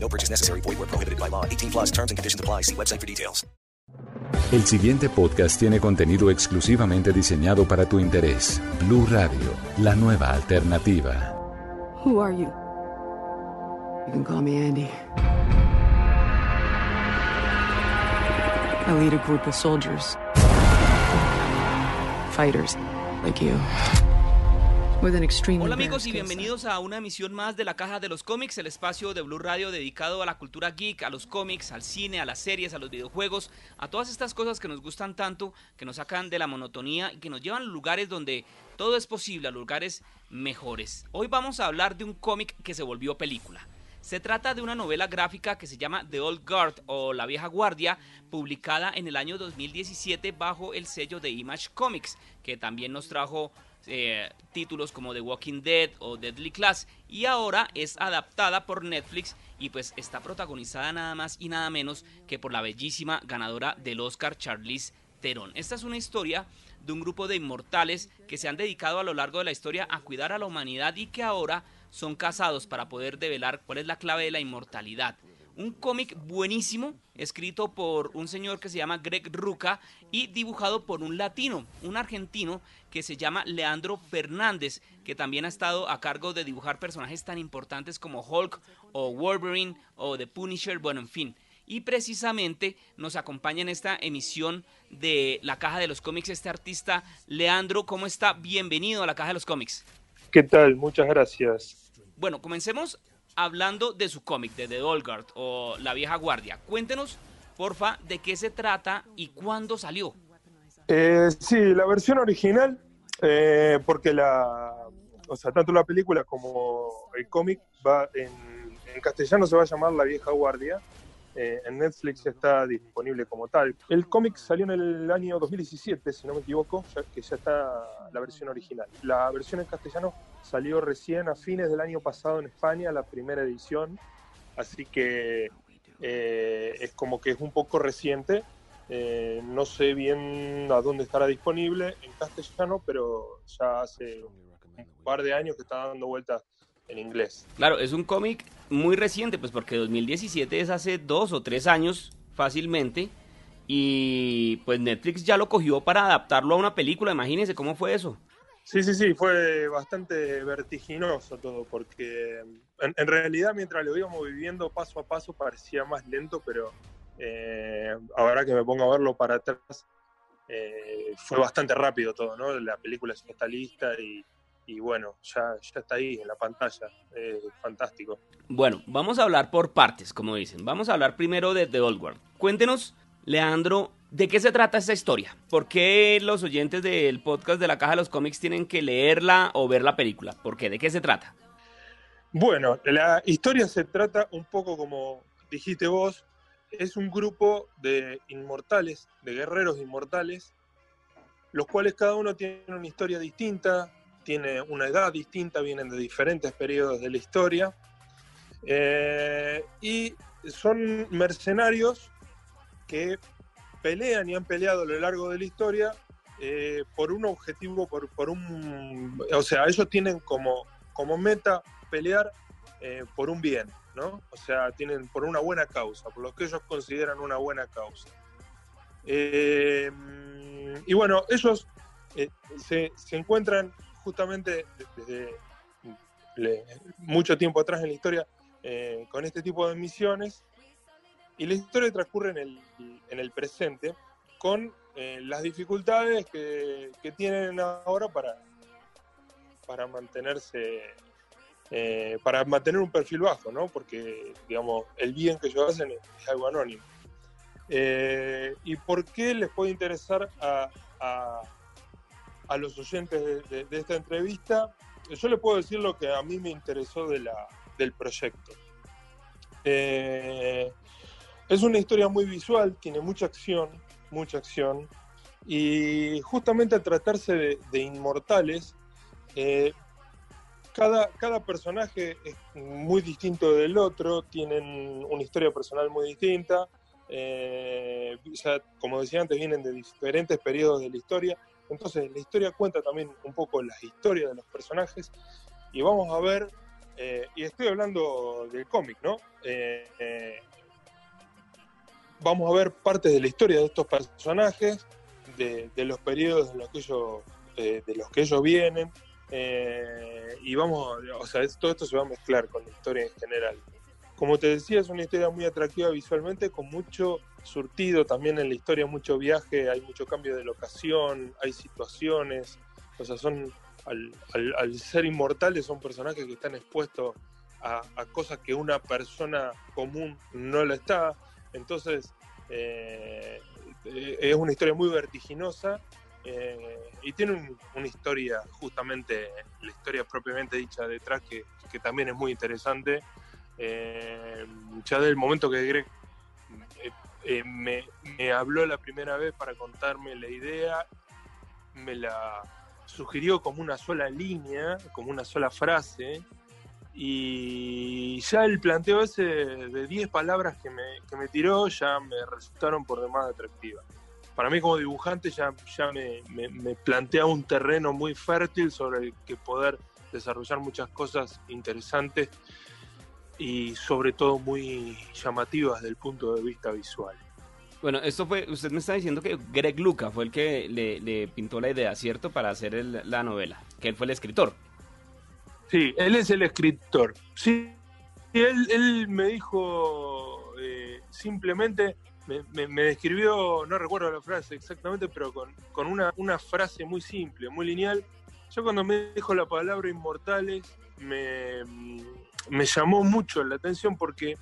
No purchase necessary. Void where prohibited by law. 18 plus terms and conditions apply. See website for details. El siguiente podcast tiene contenido exclusivamente diseñado para tu interés. Blue Radio, la nueva alternativa. Who are you? You can call me Andy. I lead a group of soldiers. Fighters, like you. Hola amigos y bienvenidos a una emisión más de la Caja de los Cómics, el espacio de Blue Radio dedicado a la cultura geek, a los cómics, al cine, a las series, a los videojuegos, a todas estas cosas que nos gustan tanto, que nos sacan de la monotonía y que nos llevan a lugares donde todo es posible, a lugares mejores. Hoy vamos a hablar de un cómic que se volvió película. Se trata de una novela gráfica que se llama The Old Guard o La Vieja Guardia, publicada en el año 2017 bajo el sello de Image Comics, que también nos trajo eh, títulos como The Walking Dead o Deadly Class y ahora es adaptada por Netflix y pues está protagonizada nada más y nada menos que por la bellísima ganadora del Oscar Charlize Theron. Esta es una historia de un grupo de inmortales que se han dedicado a lo largo de la historia a cuidar a la humanidad y que ahora son casados para poder develar cuál es la clave de la inmortalidad. Un cómic buenísimo, escrito por un señor que se llama Greg Ruca y dibujado por un latino, un argentino que se llama Leandro Fernández, que también ha estado a cargo de dibujar personajes tan importantes como Hulk o Wolverine o The Punisher, bueno, en fin. Y precisamente nos acompaña en esta emisión de la Caja de los Cómics este artista Leandro. ¿Cómo está? Bienvenido a la Caja de los Cómics. ¿Qué tal? Muchas gracias. Bueno, comencemos hablando de su cómic, de The Old Guard o La Vieja Guardia. Cuéntenos, porfa, de qué se trata y cuándo salió. Eh, sí, la versión original, eh, porque la, o sea, tanto la película como el cómic va en castellano se va a llamar La Vieja Guardia. Eh, en Netflix está disponible como tal. El cómic salió en el año 2017, si no me equivoco, ya que ya está la versión original. La versión en castellano salió recién a fines del año pasado en España, la primera edición, así que eh, es como que es un poco reciente. Eh, no sé bien a dónde estará disponible en castellano, pero ya hace un par de años que está dando vueltas en inglés. Claro, es un cómic muy reciente, pues porque 2017 es hace dos o tres años fácilmente. Y pues Netflix ya lo cogió para adaptarlo a una película, imagínense cómo fue eso. Sí, sí, sí, fue bastante vertiginoso todo, porque en, en realidad mientras lo íbamos viviendo paso a paso parecía más lento, pero eh, ahora que me pongo a verlo para atrás, eh, fue bastante rápido todo, ¿no? La película ya está lista y, y bueno, ya, ya está ahí en la pantalla, eh, fantástico. Bueno, vamos a hablar por partes, como dicen. Vamos a hablar primero de The Old World. Cuéntenos, Leandro, ¿de qué se trata esta historia? ¿Por qué los oyentes del podcast de la Caja de los Cómics tienen que leerla o ver la película? ¿Por qué? ¿De qué se trata? Bueno, la historia se trata un poco como dijiste vos, es un grupo de inmortales, de guerreros inmortales, los cuales cada uno tiene una historia distinta, tiene una edad distinta, vienen de diferentes periodos de la historia, eh, y son mercenarios que pelean y han peleado a lo largo de la historia eh, por un objetivo, por, un... O sea, ellos tienen como, como meta pelear eh, por un bien, ¿no? O sea, tienen por una buena causa, por lo que ellos consideran una buena causa. Y bueno, ellos se, se, encuentran justamente desde le, mucho tiempo atrás en la historia eh, con este tipo de misiones y la historia transcurre en el, en el presente con eh, las dificultades que, que, tienen ahora para, para mantenerse eh, para mantener un perfil bajo, ¿no? Porque, digamos, el bien que ellos hacen es, algo anónimo. ¿Y por qué les puede interesar a, a los oyentes de, esta entrevista? Yo les puedo decir lo que a mí me interesó de del proyecto. Eh, es una historia muy visual, tiene mucha acción, mucha acción. Y justamente al tratarse de, inmortales, eh, cada, cada personaje es muy distinto del otro, tienen una historia personal muy distinta. eh, como decía antes, vienen de diferentes periodos de la historia. Entonces, la historia cuenta también un poco las historias de los personajes. Y vamos a ver, eh, y estoy hablando del cómic, ¿no? Eh, eh, vamos a ver partes de la historia de estos personajes, de, de los periodos de los que ellos, vienen, y vamos, o sea, todo esto se va a mezclar con la historia en general. Como te decía, es una historia muy atractiva visualmente, con mucho surtido también en la historia, mucho viaje, hay mucho cambio de locación, hay situaciones, o sea, son, al, al- ser inmortales, son personajes que están expuestos a, cosas que una persona común no lo está. Entonces, eh, es una historia muy vertiginosa eh, y tiene un- una historia, justamente, la historia propiamente dicha detrás, que, que también es muy interesante. Eh, ya del momento que Greg eh, eh, me, habló la primera vez para contarme la idea, me la sugirió como una sola línea, como una sola frase, y ya el planteo ese de 10 palabras que me, que me tiró ya me resultaron por demás atractivas. Para mí como dibujante ya, ya me, me, me plantea un terreno muy fértil sobre el que poder desarrollar muchas cosas interesantes y sobre todo muy llamativas desde el punto de vista visual. Bueno, esto fue, usted me está diciendo que Greg Luca fue el que le, le pintó la idea, ¿cierto? Para hacer el- la novela, que él fue el escritor. Sí, él es el escritor. Sí, él, él me dijo eh, simplemente, me, me- me describió, no recuerdo la frase exactamente, pero con, con una, una frase muy simple, muy lineal. Yo cuando me dijo la palabra inmortales, me, me llamó mucho la atención porque,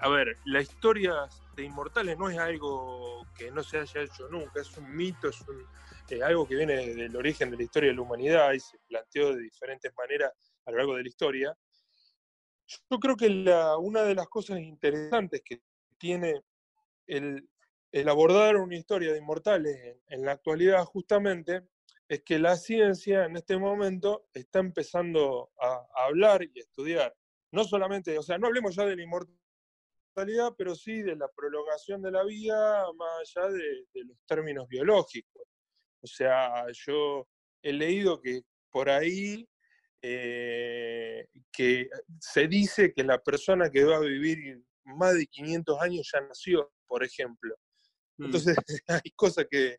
a ver, la historia de inmortales no es algo que no se haya hecho nunca, es un mito, es un, eh, algo que viene del origen de la historia de la humanidad y se planteó de diferentes maneras a lo largo de la historia. Yo creo que una de las cosas interesantes que tiene el, abordar una historia de inmortales en la actualidad justamente es que la ciencia en este momento está empezando a, a hablar y a estudiar. No solamente, o sea, no hablemos ya de la inmortalidad, pero sí de la prolongación de la vida más allá de, de los términos biológicos. O sea, yo he leído que por ahí eh, que se dice que la persona que va a vivir más de 500 años ya nació, por ejemplo. Mm. Entonces, hay cosas que,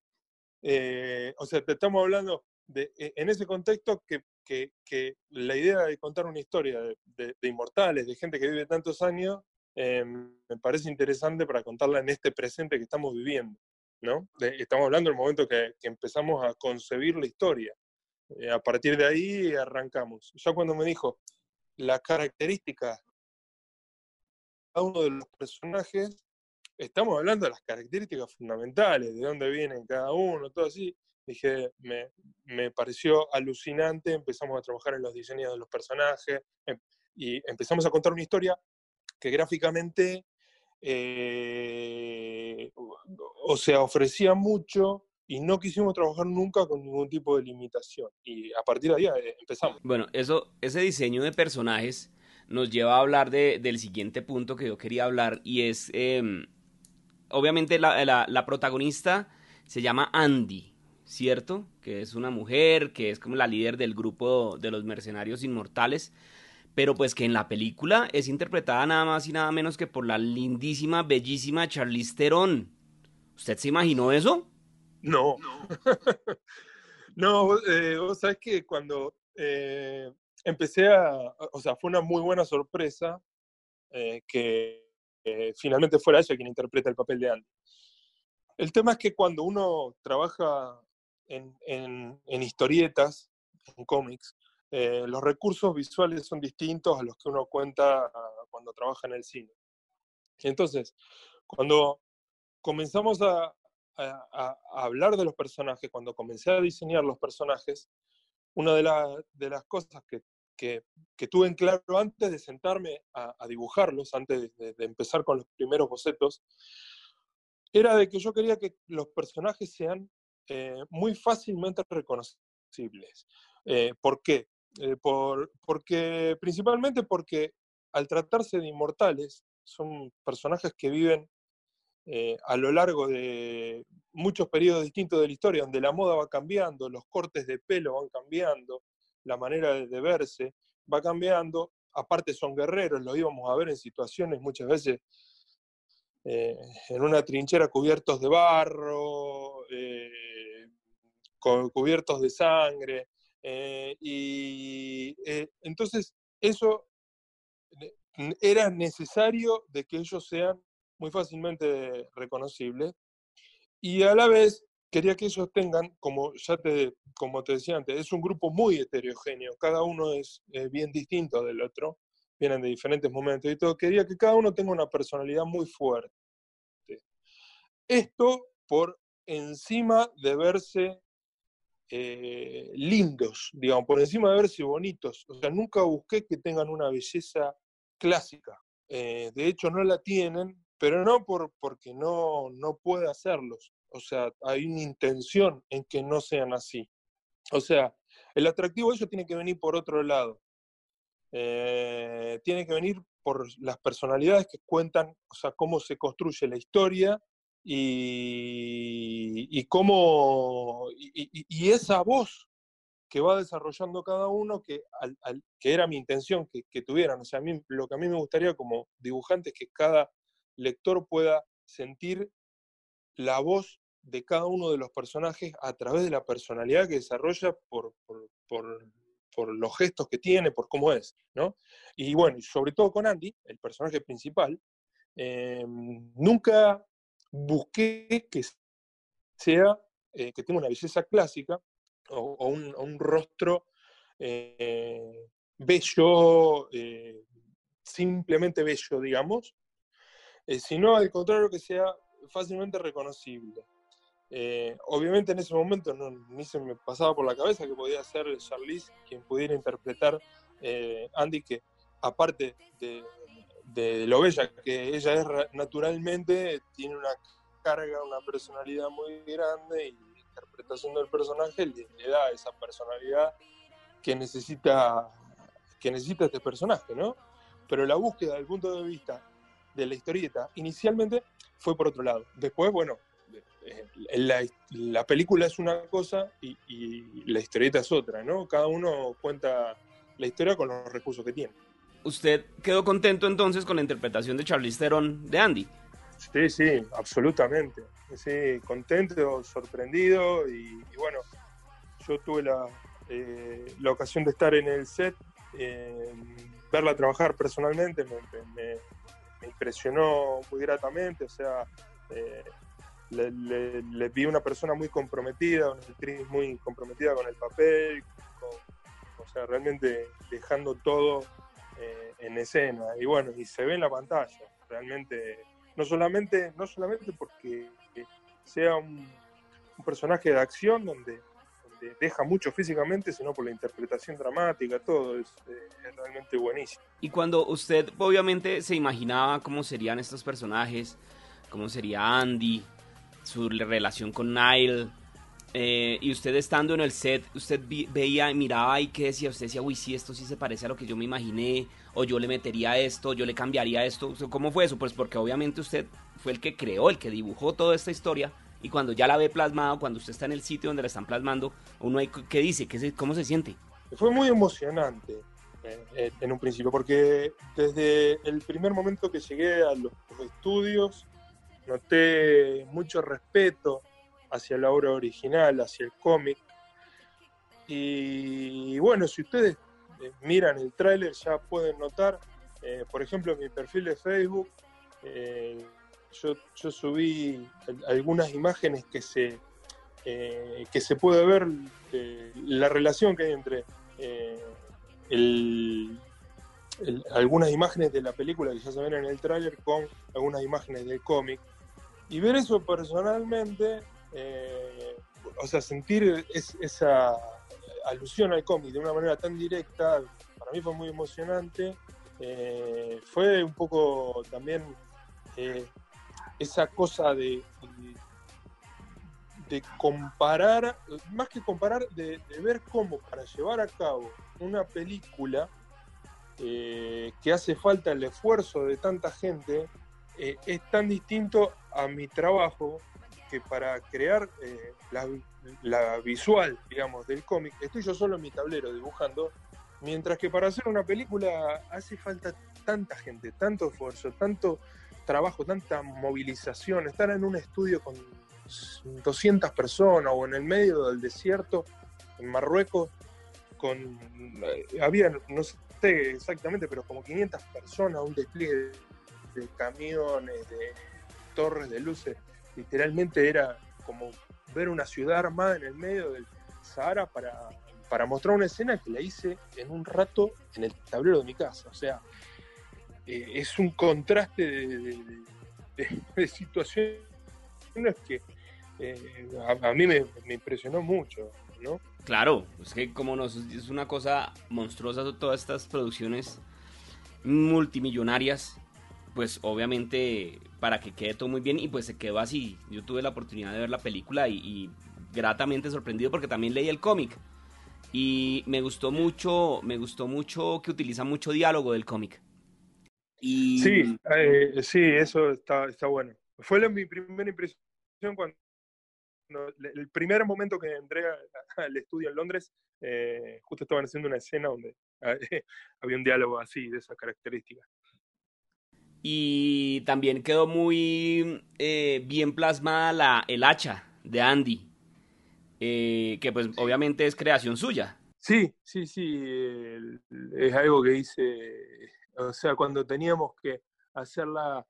eh, o sea, te estamos hablando de, e- en ese contexto que, que- que la idea de contar una historia de, de- de inmortales, de gente que vive tantos años, eh, me parece interesante para contarla en este presente que estamos viviendo. ¿no? Estamos hablando del momento que, que empezamos a concebir la historia. Eh, a partir de ahí arrancamos. Ya cuando me dijo las características cada uno de los personajes, estamos hablando de las características fundamentales, de dónde vienen cada uno, todo así. Dije, me, me pareció alucinante, empezamos a trabajar en los diseños de los personajes em- y empezamos a contar una historia que gráficamente, eh, o- sea, ofrecía mucho y no quisimos trabajar nunca con ningún tipo de limitación. Y a partir de ahí eh, empezamos. Bueno, eso, ese diseño de personajes nos lleva a hablar de- del siguiente punto que yo quería hablar y es, em, obviamente la, la- la protagonista se llama Andy, ¿cierto? Que es una mujer, que es como la líder del grupo de los mercenarios inmortales, pero pues que en la película es interpretada nada más y nada menos que por la lindísima, bellísima Charlize Theron. ¿Usted se imaginó eso? No. No, eh, vos sabés que cuando eh, empecé a, o sea, fue una muy buena sorpresa eh, que eh, finalmente fuera ella quien interpreta el papel de Andy. El tema es que cuando uno trabaja en, en- en historietas, en cómics, eh, los recursos visuales son distintos a los que uno cuenta ah, cuando trabaja en el cine. Entonces, cuando comenzamos a, a- a- hablar de los personajes, cuando comencé a diseñar los personajes, una de, la- de las cosas que, que, tuve en claro antes de sentarme a, dibujarlos, antes de, empezar con los primeros bocetos, era de que yo quería que los personajes sean eh, muy fácilmente reconocibles. Eh, ¿Por qué? Eh, por, porque, principalmente porque al tratarse de inmortales, son personajes que viven a lo largo de muchos periodos distintos de la historia, donde la moda va cambiando, los cortes de pelo van cambiando, la manera de, verse va cambiando, aparte son guerreros, lo íbamos a ver en situaciones muchas veces eh, en una trinchera cubiertos de barro, eh, cubiertos de sangre, eh, y eh, entonces eso era necesario de que ellos sean muy fácilmente reconocibles, y a la vez quería que ellos tengan, como ya te, como te decía antes, es un grupo muy heterogéneo, cada uno es eh, bien distinto del otro, vienen de diferentes momentos y todo, quería que cada uno tenga una personalidad muy fuerte. Esto por encima de verse eh, lindos, digamos, por encima de verse bonitos. O sea, nunca busqué que tengan una belleza clásica. Eh, de hecho, no la tienen, pero no por, porque no, no puede hacerlos. O sea, hay una intención en que no sean así. O sea, el atractivo de ellos tiene que venir por otro lado. Eh, tiene que venir por las personalidades que cuentan, o sea, cómo se construye la historia y, cómo, y, esa voz que va desarrollando cada uno, que, que era mi intención que, que tuvieran. O sea, a mí, lo que a mí me gustaría como dibujante es que cada lector pueda sentir la voz de cada uno de los personajes a través de la personalidad que desarrolla por, por, los gestos que tiene, por cómo es, ¿no? Y bueno, sobre todo con Andy, el personaje principal, eh, nunca busqué que sea, eh, que tenga una belleza clásica o, un, rostro eh, bello, eh, simplemente bello, digamos, sino al contrario que sea fácilmente reconocible. Eh, obviamente en ese momento no, ni se me pasaba por la cabeza que podía ser Charlize quien pudiera interpretar eh, Andy, que aparte de, lo bella que ella es ra- naturalmente, tiene una carga, una personalidad muy grande y la interpretación del personaje le, le da esa personalidad que necesita, que necesita este personaje, ¿no? Pero la búsqueda del punto de vista de la historieta inicialmente fue por otro lado. Después, bueno, eh, la, la película es una cosa y, y la historieta es otra, ¿no? Cada uno cuenta la historia con los recursos que tiene. ¿Usted quedó contento entonces con la interpretación de Charlize Theron de Andy? Sí, sí, absolutamente. Sí, contento, sorprendido y, y bueno, yo tuve la, eh, la ocasión de estar en el set, eh, verla trabajar personalmente me, me- me impresionó muy gratamente, o sea, eh, le, le- le vi una persona muy comprometida, una actriz muy comprometida con el papel, o sea, realmente dejando todo eh, en escena. Y bueno, y se ve en la pantalla, realmente, no solamente, no solamente porque sea un personaje de acción donde, donde deja mucho físicamente, sino por la interpretación dramática, todo es, eh, es realmente buenísimo. Y cuando usted obviamente se imaginaba cómo serían estos personajes, cómo sería Andy, su relación con Nile, eh, y usted estando en el set, usted veía, miraba y qué decía, usted decía, uy, sí, esto sí se parece a lo que yo me imaginé, o yo le metería esto, yo le cambiaría esto. ¿Cómo fue eso? Pues porque obviamente usted fue el que creó, el que dibujó toda esta historia, y cuando ya la ve plasmado, cuando usted está en el sitio donde la están plasmando, uno ahí, ¿qué dice? ¿Qué se- ¿Cómo se siente? Fue muy emocionante eh, eh, en un principio, porque desde el primer momento que llegué a los, estudios, noté mucho respeto hacia la obra original, hacia el cómic. Y bueno, si ustedes eh, miran el tráiler ya pueden notar, por ejemplo, en mi perfil de Facebook, yo, subí al- algunas imágenes que se, eh, que se puede ver eh, la relación que hay entre eh, algunas imágenes de la película que ya se ven en el tráiler con algunas imágenes del cómic. Y ver eso personalmente, o sea, sentir es- esa alusión al cómic de una manera tan directa, para mí fue muy emocionante. Fue un poco también esa cosa de, de, comparar, más que comparar, de, ver cómo para llevar a cabo una película eh, que hace falta el esfuerzo de tanta gente, es tan distinto a mi trabajo que para crear la, la, visual, digamos, del cómic, estoy yo solo en mi tablero dibujando, mientras que para hacer una película hace falta tanta gente, tanto esfuerzo, tanto trabajo, tanta movilización, estar en un estudio con 200 personas o en el medio del desierto, en Marruecos, con, eh, había, no sé exactamente, pero como 500 personas, un despliegue de camiones, de torres de luces, literalmente era como ver una ciudad armada en el medio del Sahara para, para mostrar una escena que la hice en un rato en el tablero de mi casa. O sea, eh, es un contraste de, situaciones que eh, a, mí me, impresionó mucho, ¿no? Claro, es que como nos es una cosa monstruosa todas estas producciones multimillonarias, pues obviamente para que quede todo muy bien y pues se quedó así. Yo tuve la oportunidad de ver la película y, y gratamente sorprendido porque también leí el cómic y me gustó mucho, me gustó mucho que utiliza mucho diálogo del cómic. Sí, eh, sí, eso está, está bueno. Fue mi primera impresión cuando el primer momento que entré al estudio en Londres, eh, justo estaban haciendo una escena donde había un diálogo así, de esas características. Y también quedó muy eh, bien plasmada la, el hacha de Andy, que pues obviamente es creación suya. Sí, sí, sí, es algo que hice o sea, cuando teníamos que hacerla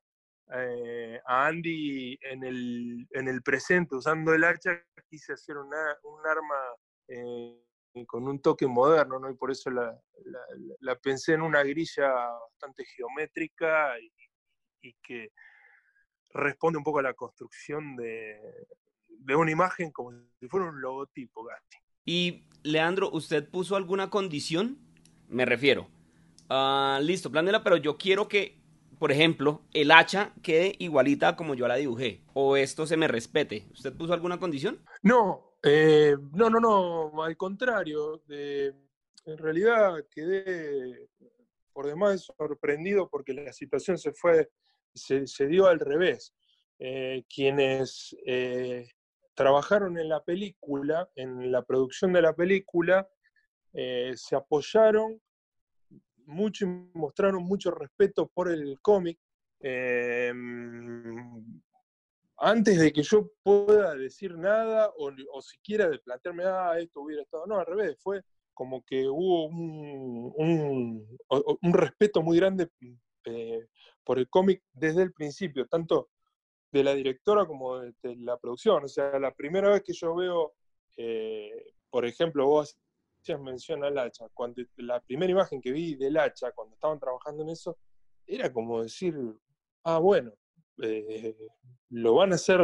eh, a Andy en el, en el presente usando el hacha, quise hacer una, un arma eh, con un toque moderno, ¿no? Y por eso la, la, pensé en una grilla bastante geométrica y, que responde un poco a la construcción de, de una imagen como si fuera un logotipo, Gasti. Y, Leandro, ¿usted puso alguna condición? Me refiero, Ah, listo, planela, pero yo quiero que, por ejemplo, el hacha quede igualita como yo la dibujé. O esto se me respete. ¿Usted puso alguna condición? No, eh, no, no, no. Al contrario. en realidad quedé por demás sorprendido porque la situación se fue, se, dio al revés. Eh, quienes eh, trabajaron en la película, en la producción de la película, se apoyaron mucho y mostraron mucho respeto por el cómic. Em, antes de que yo pueda decir nada o, siquiera de plantearme, ah, esto hubiera estado, no, al revés, fue como que hubo un, un, respeto muy grande eh, por el cómic desde el principio, tanto de la directora como de, la producción. O sea, la primera vez que yo veo, eh, por ejemplo, vos menciona al hacha. Cuando la primera imagen que vi del hacha, cuando estaban trabajando en eso, era como decir, ah, bueno, eh, lo van a hacer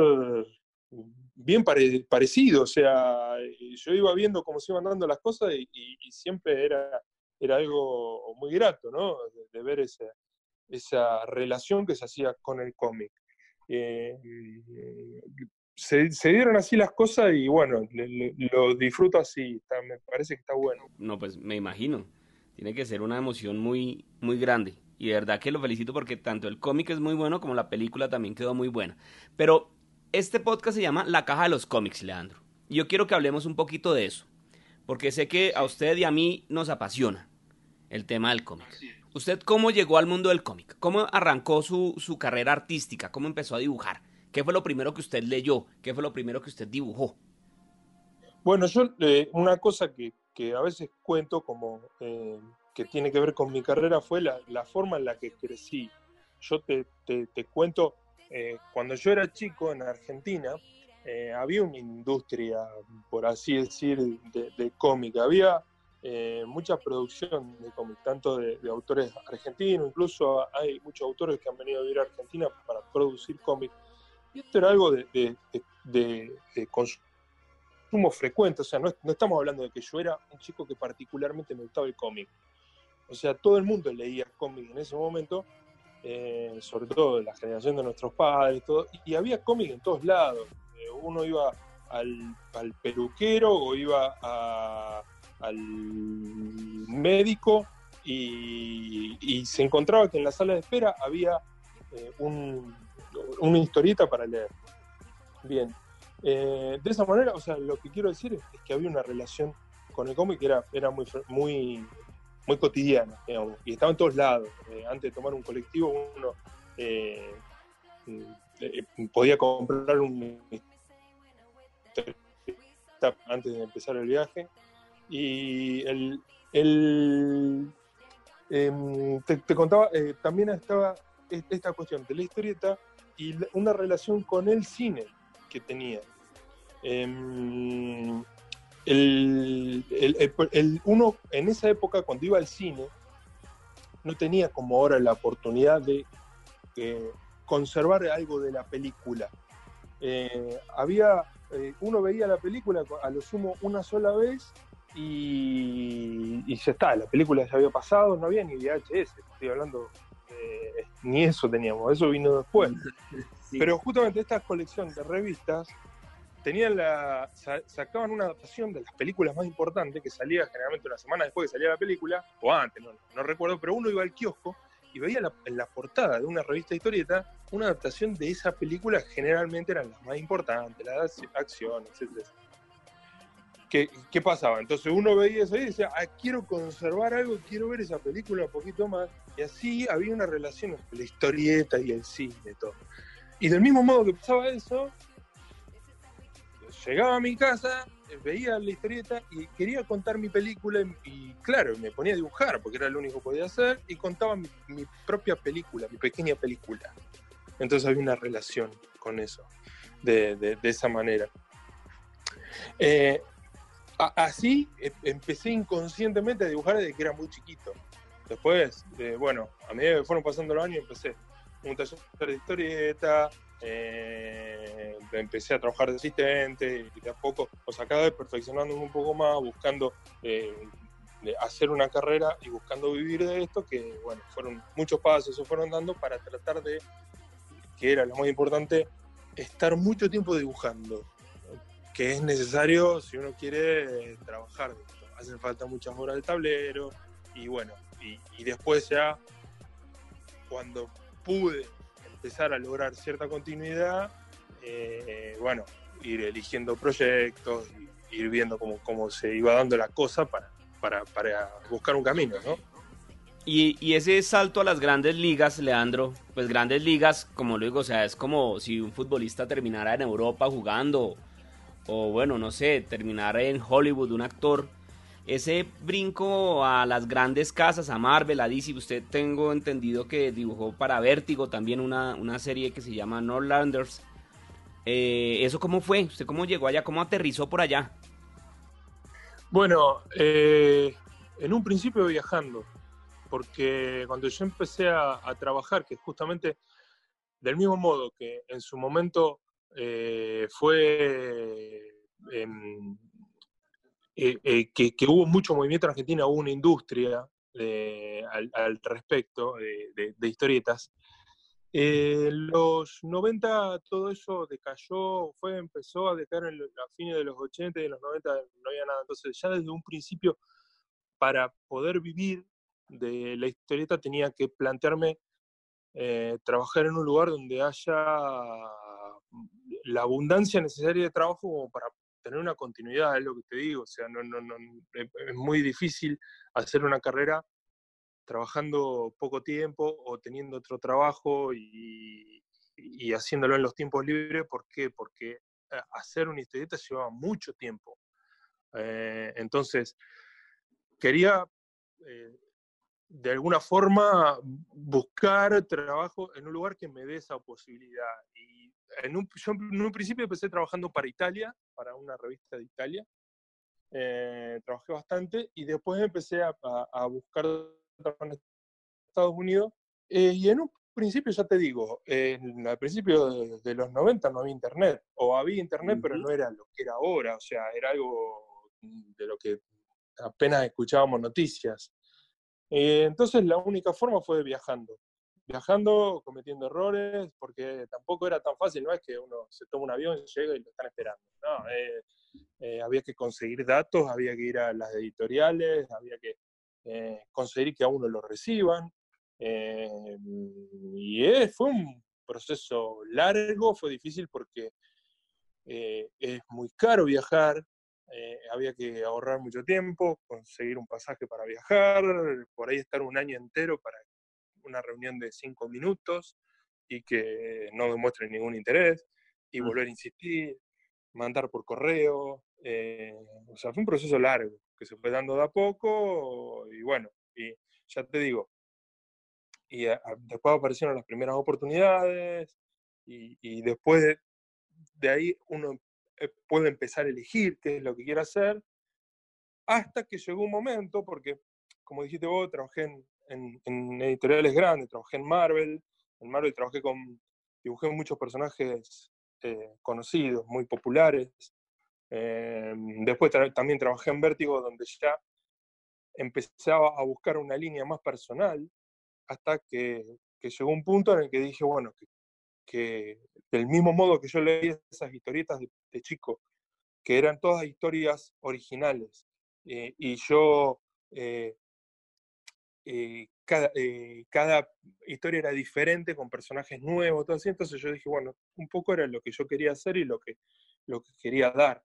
bien parecido. O sea, yo iba viendo cómo se iban dando las cosas y, siempre era, era algo muy grato, ¿no? De, ver esa, esa relación que se hacía con el cómic. Eh, se, dieron así las cosas y bueno, lo disfruto así, me parece que está bueno. No, pues me imagino, tiene que ser una emoción muy, muy grande. Y de verdad que lo felicito porque tanto el cómic es muy bueno como la película también quedó muy buena. Pero este podcast se llama La Caja de los Cómics, Leandro. Y yo quiero que hablemos un poquito de eso, porque sé que a usted y a mí nos apasiona el tema del cómic. ¿Usted cómo llegó al mundo del cómic? ¿Cómo arrancó su, su carrera artística? ¿Cómo empezó a dibujar? ¿Qué fue lo primero que usted leyó? ¿Qué fue lo primero que usted dibujó? Bueno, yo eh, una cosa que, a veces cuento como eh, que tiene que ver con mi carrera fue la, forma en la que crecí. Yo te, cuento, eh, cuando yo era chico en Argentina, había una industria, por así decir, de, cómic. Había mucha producción de cómic, tanto de, de, autores argentinos, incluso hay muchos autores que han venido a vivir a Argentina para producir cómics y esto era algo de, consumo frecuente, o sea, no, estamos hablando de que yo era un chico que particularmente me gustaba el cómic. o sea, todo el mundo leía cómics en ese momento, eh, sobre todo la generación de nuestros padres, todo, y había cómics en todos lados. Eh, uno iba al, al peluquero o iba al médico y, y se encontraba que en la sala de espera había eh, un- una historieta para leer. Bien, Eh, de esa manera, o sea, lo que quiero decir es, que había una relación con el cómic que era, era muy, muy, muy cotidiana, digamos, y estaba en todos lados. Eh, antes de tomar un colectivo, uno eh, eh, podía comprar un antes de empezar el viaje. Y el, el, em, te, te contaba, también estaba es- esta cuestión de la historieta y una relación con el cine que tenía. Em, el- el- uno en esa época, cuando iba al cine, no tenía como ahora la oportunidad de eh, conservar algo de la película. Eh, había, eh, uno veía la película a lo sumo una sola vez y, y ya está, la película ya había pasado, no había ni VHS, estoy hablando, eh, ni eso teníamos, eso vino después. Pero justamente esta colección de revistas tenían la, sa- sacaban una adaptación de las películas más importantes que salía generalmente una semana después que salía la película, o antes, no, no recuerdo, pero uno iba al kiosco y veía la- en la portada de una revista de historieta una adaptación de esa película, generalmente eran las más importantes, las de acción, etc. ¿Qué, ¿Qué pasaba? Entonces uno veía eso y decía, ah, quiero conservar algo, quiero ver esa película un poquito más. Y así había una relación entre la historieta y el cine, todo. Y del mismo modo que pasaba eso, llegaba a mi casa, veía la historieta y quería contar mi película y, y, claro, me ponía a dibujar porque era lo único que podía hacer y contaba mi, mi propia película, mi pequeña película. Entonces había una relación con eso, de, de- de esa manera. Eh, así eh, empecé inconscientemente a dibujar desde que era muy chiquito. Después, eh, bueno, a medida que fueron pasando los años, empecé un taller de historieta, eh, empecé a trabajar de asistente y de a poco, o sea, cada vez perfeccionándome un poco más, buscando eh, hacer una carrera y buscando vivir de esto, que bueno, fueron muchos pasos se fueron dando para tratar de, que era lo más importante, estar mucho tiempo dibujando, que es necesario si uno quiere eh, trabajar. Hacen falta muchas horas de tablero y bueno, y, después ya cuando pude empezar a lograr cierta continuidad, eh, bueno, ir eligiendo proyectos, ir viendo cómo, cómo se iba dando la cosa para, para, para buscar un camino, ¿no? Y, y ese salto a las grandes ligas, Leandro, pues grandes ligas, como lo digo, o sea, es como si un futbolista terminara en Europa jugando, o bueno, no sé, terminara en Hollywood, un actor. Ese brinco a las grandes casas, a Marvel, a DC, usted tengo entendido que dibujó para Vértigo también una, una serie que se llama Northlanders. Eh, ¿Eso cómo fue? ¿Usted cómo llegó allá? ¿Cómo aterrizó por allá? Bueno, eh, en un principio viajando, porque cuando yo empecé a, trabajar, que justamente del mismo modo que en su momento eh, fue eh, eh, que, que hubo mucho movimiento en Argentina, hubo una industria de- al, al respecto de, de- de historietas. Eh, los 90 todo eso decayó, fue, empezó a decaer en a fines de los 80 y de los 90 no había nada. Entonces ya desde un principio, para poder vivir de la historieta tenía que plantearme eh, trabajar en un lugar donde haya la abundancia necesaria de trabajo como para tener una continuidad, es lo que te digo. O sea, no, no, es muy difícil hacer una carrera trabajando poco tiempo o teniendo otro trabajo y, haciéndolo en los tiempos libres. ¿Por qué? Porque eh, hacer una historieta lleva mucho tiempo. Eh, entonces, quería eh, de alguna forma buscar trabajo en un lugar que me dé esa posibilidad. En un, yo en un principio empecé trabajando para Italia, para una revista de Italia. Eh, trabajé bastante y después empecé a, a- a buscar en Estados Unidos. Eh, y en un principio, ya te digo, en- al principio de, de los 90 no había internet, o había internet, pero no era lo que era ahora, o sea, era algo de lo que apenas escuchábamos noticias. Eh, entonces la única forma fue viajando. Viajando, cometiendo errores, porque tampoco era tan fácil, no es que uno se toma un avión, llega y lo están esperando. No, eh, eh, había que conseguir datos, había que ir a las editoriales, había que eh, conseguir que a uno lo reciban. Eh, y fue un proceso largo, fue difícil porque es muy caro viajar, había que ahorrar mucho tiempo, conseguir un pasaje para viajar, por ahí estar un año entero para una reunión de cinco minutos y que no demuestren ningún interés, y volver a insistir, mandar por correo. eh, o sea, fue un proceso largo que se fue dando de a poco y bueno, y ya te digo, y a- a- después aparecieron las primeras oportunidades y, y después de, de ahí uno eh, puede empezar a elegir qué es lo que quiere hacer hasta que llegó un momento, porque como dijiste vos, trabajé en, en- en editoriales grandes, trabajé en Marvel, en Marvel trabajé con, dibujé muchos personajes eh, conocidos, muy populares. Eh, después tra- también trabajé en Vértigo, donde ya empezaba a buscar una línea más personal, hasta que, que llegó un punto en el que dije, bueno, que, que del mismo modo que yo leía esas historietas de, de chico, que eran todas historias originales, eh, y yo, eh, eh, cada, eh, cada historia era diferente, con personajes nuevos, todo así, entonces yo dije, bueno, un poco era lo que yo quería hacer y lo que, lo que quería dar.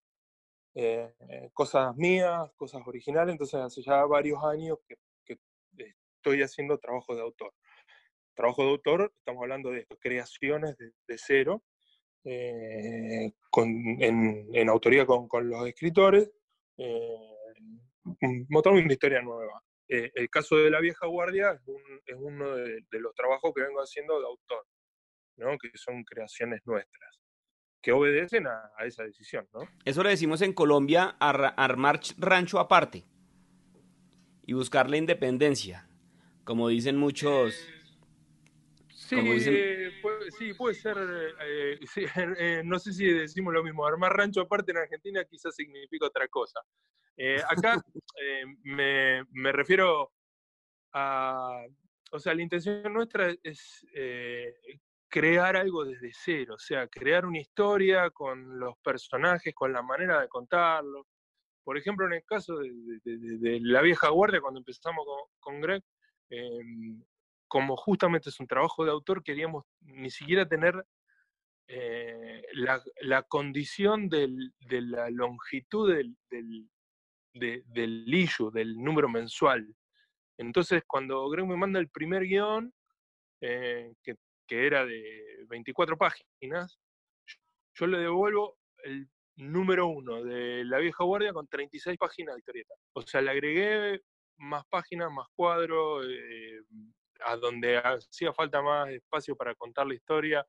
Eh, eh, cosas mías, cosas originales, entonces hace ya varios años que, estoy haciendo trabajo de autor. Trabajo de autor, estamos hablando de creaciones de, cero, con, en, autoría con, con los escritores, mostrando una historia nueva. Eh, el caso de la vieja guardia es, un, es uno de, los trabajos que vengo haciendo de autor, ¿no? que son creaciones nuestras que obedecen a, a, esa decisión, ¿no? Eso le decimos en Colombia, ar armar rancho aparte y buscar la independencia, como dicen muchos. Sí, dicen... Eh, puede, sí puede ser, eh, sí, eh, no sé si decimos lo mismo, armar rancho aparte en Argentina quizás significa otra cosa. Eh, acá me, me, refiero a, o sea, la intención nuestra es eh, crear algo desde cero, o sea, crear una historia con los personajes, con la manera de contarlo. Por ejemplo, en el caso de, de, de, de La Vieja Guardia, cuando empezamos con, con Greg, eh, como justamente es un trabajo de autor, queríamos ni siquiera tener eh, la, la, condición del, de la longitud del, del, del issue, del número mensual. Entonces, cuando Greg me manda el primer guion, eh, que que era de 24 páginas, yo le devuelvo el número uno de La Vieja Guardia con 36 páginas de historieta. O sea, le agregué más páginas, más cuadros, eh, a donde hacía falta más espacio para contar la historia,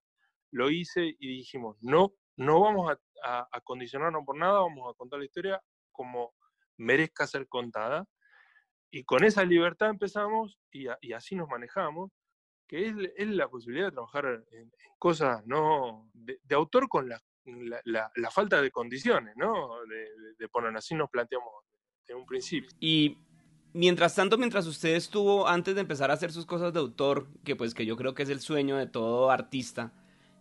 lo hice y dijimos, no, no vamos a, a, a condicionarnos por nada, vamos a contar la historia como merezca ser contada. Y con esa libertad empezamos y, a, y así nos manejamos que es, es, la posibilidad de trabajar en, en cosas no de, de autor con la, la, la, la, falta de condiciones, ¿no? De, de, de, poner así nos planteamos en un principio. Y mientras tanto, mientras usted estuvo antes de empezar a hacer sus cosas de autor, que pues que yo creo que es el sueño de todo artista,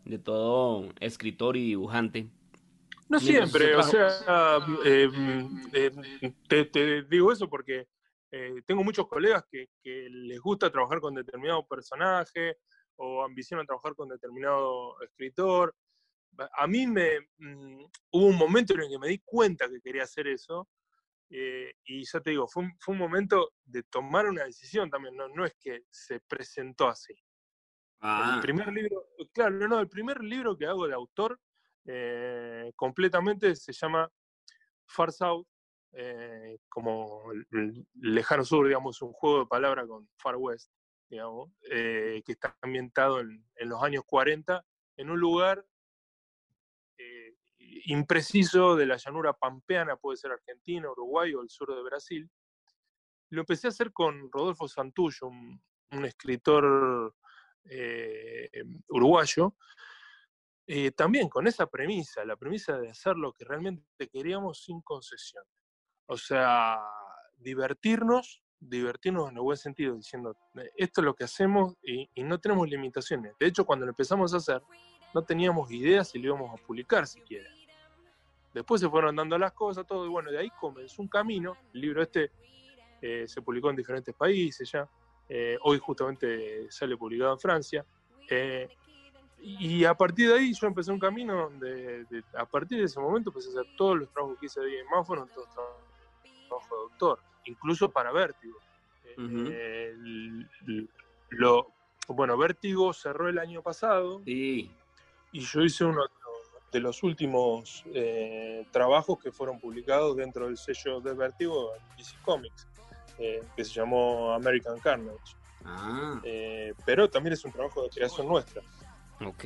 de todo escritor y dibujante. No siempre, o sea, eh, eh, te, te digo eso porque eh, tengo muchos colegas que, que, les gusta trabajar con determinado personaje o ambicionan trabajar con determinado escritor. A mí me mm, hubo un momento en el que me di cuenta que quería hacer eso eh, y ya te digo, fue un, fue un, momento de tomar una decisión también, no, no es que se presentó así. Ah. El primer libro, claro, no, el primer libro que hago de autor eh, completamente se llama Far South, eh, como lejano sur, digamos, un juego de palabras con Far West, digamos, eh, que está ambientado en, en, los años 40, en un lugar impreciso de la llanura pampeana, puede ser Argentina, Uruguay o el sur de Brasil. Lo empecé a hacer con Rodolfo Santullo, un, escritor eh, uruguayo, eh, también con esa premisa, la premisa de hacer lo que realmente queríamos sin concesión. O sea, divertirnos divertirnos en el buen sentido, diciendo, "Eh, esto es lo que hacemos y, y no tenemos limitaciones. De hecho, cuando lo empezamos a hacer, no teníamos idea si lo íbamos a publicar siquiera. Después se fueron dando las cosas, todo, y bueno, de ahí comenzó un camino. El libro este eh, se publicó en diferentes países ya. Eh, hoy justamente sale publicado en Francia. Eh, y a partir de ahí yo empecé un camino donde, de- a partir de ese momento, empecé a hacer todos los trabajos que hice de más fueron todos trabajos trabajo de doctor, incluso para Vértigo. El- lo, bueno, Vértigo cerró el año pasado Sí. y yo hice uno de los- últimos eh, trabajos que fueron publicados dentro del sello de Vértigo en DC Comics, eh, que se llamó American Carnage. Ah. Eh, pero también es un trabajo de creación nuestra. Ok.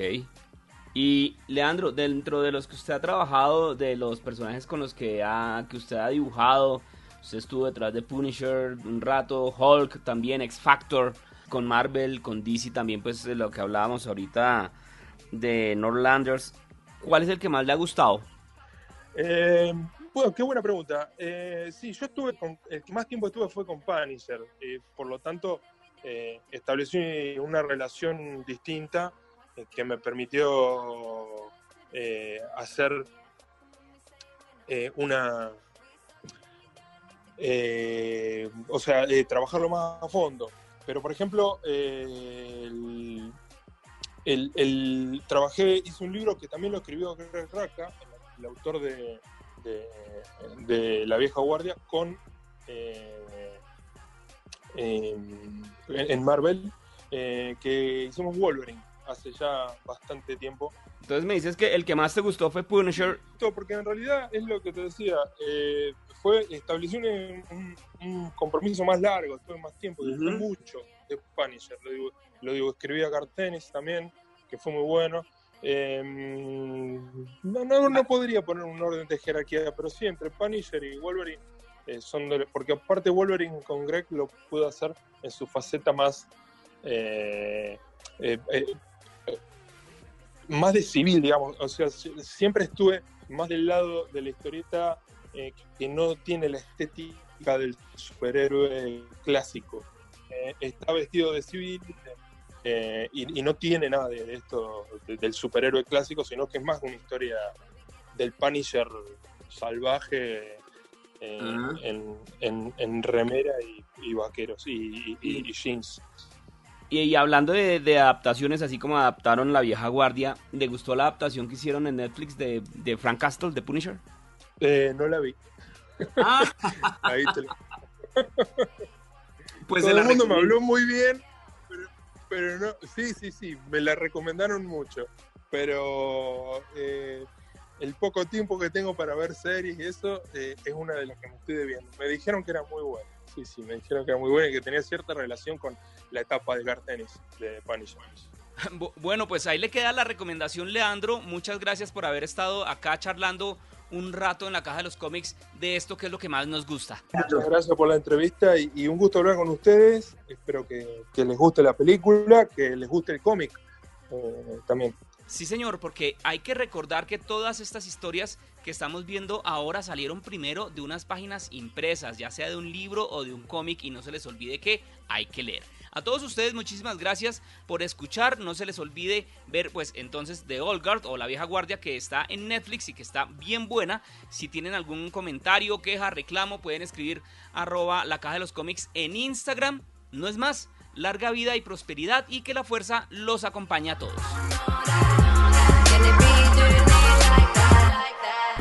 Y Leandro, dentro de los que usted ha trabajado, de los personajes con los que, ha, que usted ha dibujado, usted estuvo detrás de Punisher un rato, Hulk también, X Factor, con Marvel, con DC también, pues de lo que hablábamos ahorita de Northlanders. ¿Cuál es el que más le ha gustado? Eh, bueno, qué buena pregunta. Eh, sí, yo estuve con, el que más tiempo estuve fue con Punisher, eh, por lo tanto eh, establecí una relación distinta eh, que me permitió eh, hacer eh, una, eh, o sea, eh, trabajarlo más a fondo. Pero por ejemplo, eh, el, el- el- trabajé, hice un libro que también lo escribió Greg Raka, el autor de, de, de La vieja guardia, con eh, en, en Marvel, eh, que hicimos Wolverine hace ya bastante tiempo. Entonces me dices que el que más te gustó fue Punisher. Porque en realidad es lo que te decía, eh, fue estableció un, un- un compromiso más largo, tuve más tiempo, Ujú. mucho de Punisher, lo digo, lo digo escribí a Cartenis también, que fue muy bueno. Eh, no, no, no podría poner un orden de jerarquía, pero sí, entre Punisher y Wolverine eh, son de- porque aparte Wolverine con Greg lo pudo hacer en su faceta más eh, eh, más de civil, digamos. O sea, si- siempre estuve más del lado de la historieta que no tiene la estética del superhéroe clásico. Está vestido de civil eh, y, y no tiene nada de, de esto de- del superhéroe clásico, sino que es más una historia del Punisher salvaje eh, en, en- en remera y, y vaqueros y, jeans. Y, hablando de, de adaptaciones, así como adaptaron La Vieja Guardia, ¿le gustó la adaptación que hicieron en Netflix de, de Frank Castle, de Punisher? Eh, no la vi. Ah, Ahí te lo- pues Todo el mundo me habló muy bien, pero, no, sí, sí, sí, me la recomendaron mucho, pero eh, el poco tiempo que tengo para ver series y eso eh, es una de las que me estoy debiendo. Me dijeron que era muy buena, sí, sí, me dijeron que era muy buena y que tenía cierta relación con la etapa de Gartenis, de Punisher. Bu- Bueno, pues ahí le queda la recomendación, Leandro. Muchas gracias por haber estado acá charlando un rato en la caja de los cómics de esto que es lo que más nos gusta. Muchas gracias por la entrevista y, y un gusto hablar con ustedes. Espero que, que les guste la película, que les guste el cómic eh, también. Sí, señor, porque hay que recordar que todas estas historias que estamos viendo ahora salieron primero de unas páginas impresas, ya sea de un libro o de un cómic, y no se les olvide que hay que leer. A todos ustedes muchísimas gracias por escuchar, no se les olvide ver pues entonces The Old Guard o La Vieja Guardia que está en Netflix y que está bien buena. Si tienen algún comentario, queja, reclamo, pueden escribir arroba la caja de los cómics en Instagram. No es más, larga vida y prosperidad y que la fuerza los acompañe a todos.